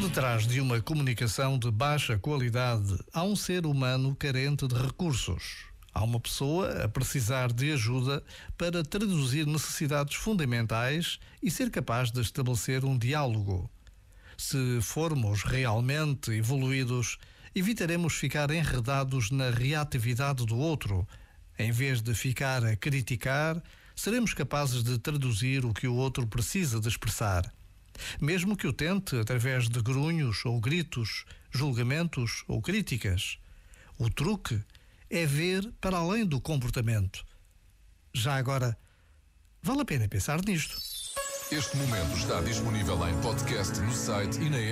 detrás de uma comunicação de baixa qualidade há um ser humano carente de recursos. Há uma pessoa a precisar de ajuda para traduzir necessidades fundamentais e ser capaz de estabelecer um diálogo. Se formos realmente evoluídos, evitaremos ficar enredados na reatividade do outro. Em vez de ficar a criticar, seremos capazes de traduzir o que o outro precisa de expressar. Mesmo que o tente através de grunhos ou gritos, julgamentos ou críticas. O truque é ver para além do comportamento. Já agora, vale a pena pensar nisto. Este momento está disponível em podcast no site e na.